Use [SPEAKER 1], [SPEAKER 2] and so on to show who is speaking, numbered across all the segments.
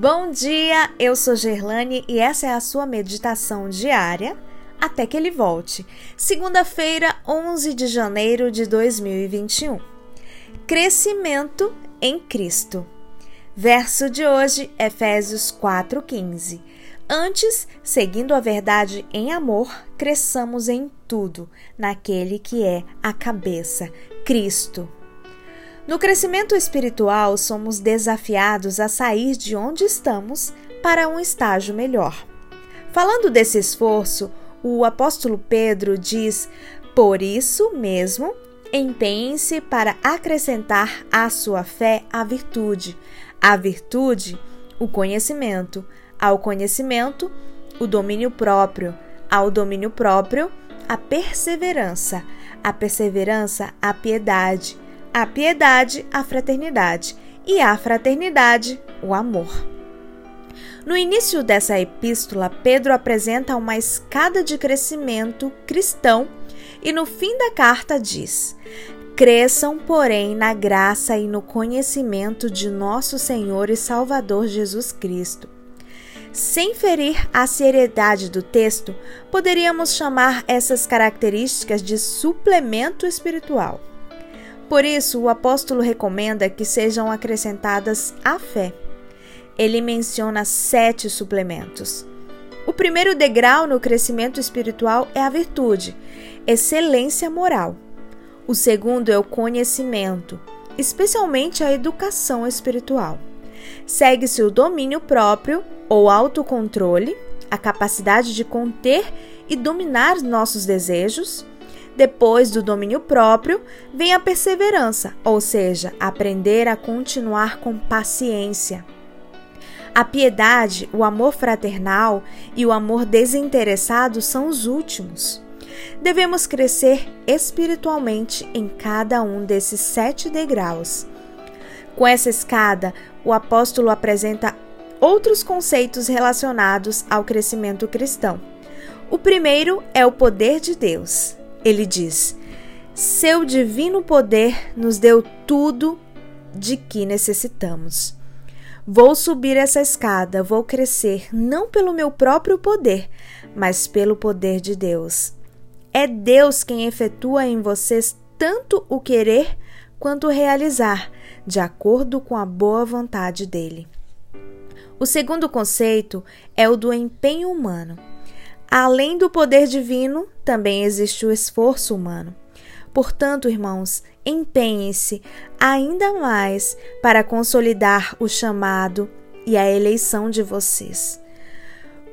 [SPEAKER 1] Bom dia, eu sou Gerlane e essa é a sua meditação diária até que ele volte. Segunda-feira, 11 de janeiro de 2021. Crescimento em Cristo. Verso de hoje, Efésios 4:15. Antes, seguindo a verdade em amor, cresçamos em tudo naquele que é a cabeça, Cristo. No crescimento espiritual, somos desafiados a sair de onde estamos para um estágio melhor. Falando desse esforço, o apóstolo Pedro diz: Por isso mesmo, empenhe-se para acrescentar à sua fé a virtude, a virtude, o conhecimento, ao conhecimento, o domínio próprio, ao domínio próprio, a perseverança, a perseverança, a piedade a piedade, a fraternidade e a fraternidade, o amor. No início dessa epístola, Pedro apresenta uma escada de crescimento cristão e no fim da carta diz: Cresçam, porém, na graça e no conhecimento de nosso Senhor e Salvador Jesus Cristo. Sem ferir a seriedade do texto, poderíamos chamar essas características de suplemento espiritual. Por isso, o apóstolo recomenda que sejam acrescentadas a fé. Ele menciona sete suplementos. O primeiro degrau no crescimento espiritual é a virtude, excelência moral. O segundo é o conhecimento, especialmente a educação espiritual. Segue-se o domínio próprio ou autocontrole, a capacidade de conter e dominar nossos desejos, depois do domínio próprio, vem a perseverança, ou seja, aprender a continuar com paciência. A piedade, o amor fraternal e o amor desinteressado são os últimos. Devemos crescer espiritualmente em cada um desses sete degraus. Com essa escada, o apóstolo apresenta outros conceitos relacionados ao crescimento cristão. O primeiro é o poder de Deus. Ele diz: Seu divino poder nos deu tudo de que necessitamos. Vou subir essa escada, vou crescer não pelo meu próprio poder, mas pelo poder de Deus. É Deus quem efetua em vocês tanto o querer quanto o realizar, de acordo com a boa vontade dele. O segundo conceito é o do empenho humano. Além do poder divino, também existe o esforço humano. Portanto, irmãos, empenhem-se ainda mais para consolidar o chamado e a eleição de vocês.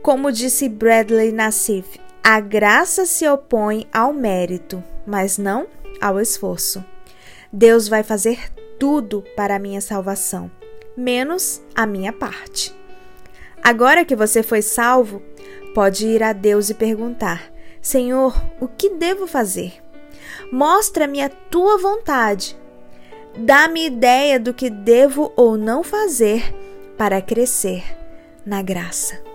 [SPEAKER 1] Como disse Bradley Nassif, a graça se opõe ao mérito, mas não ao esforço. Deus vai fazer tudo para a minha salvação, menos a minha parte. Agora que você foi salvo, pode ir a Deus e perguntar: Senhor, o que devo fazer? Mostra-me a tua vontade. Dá-me ideia do que devo ou não fazer para crescer na graça.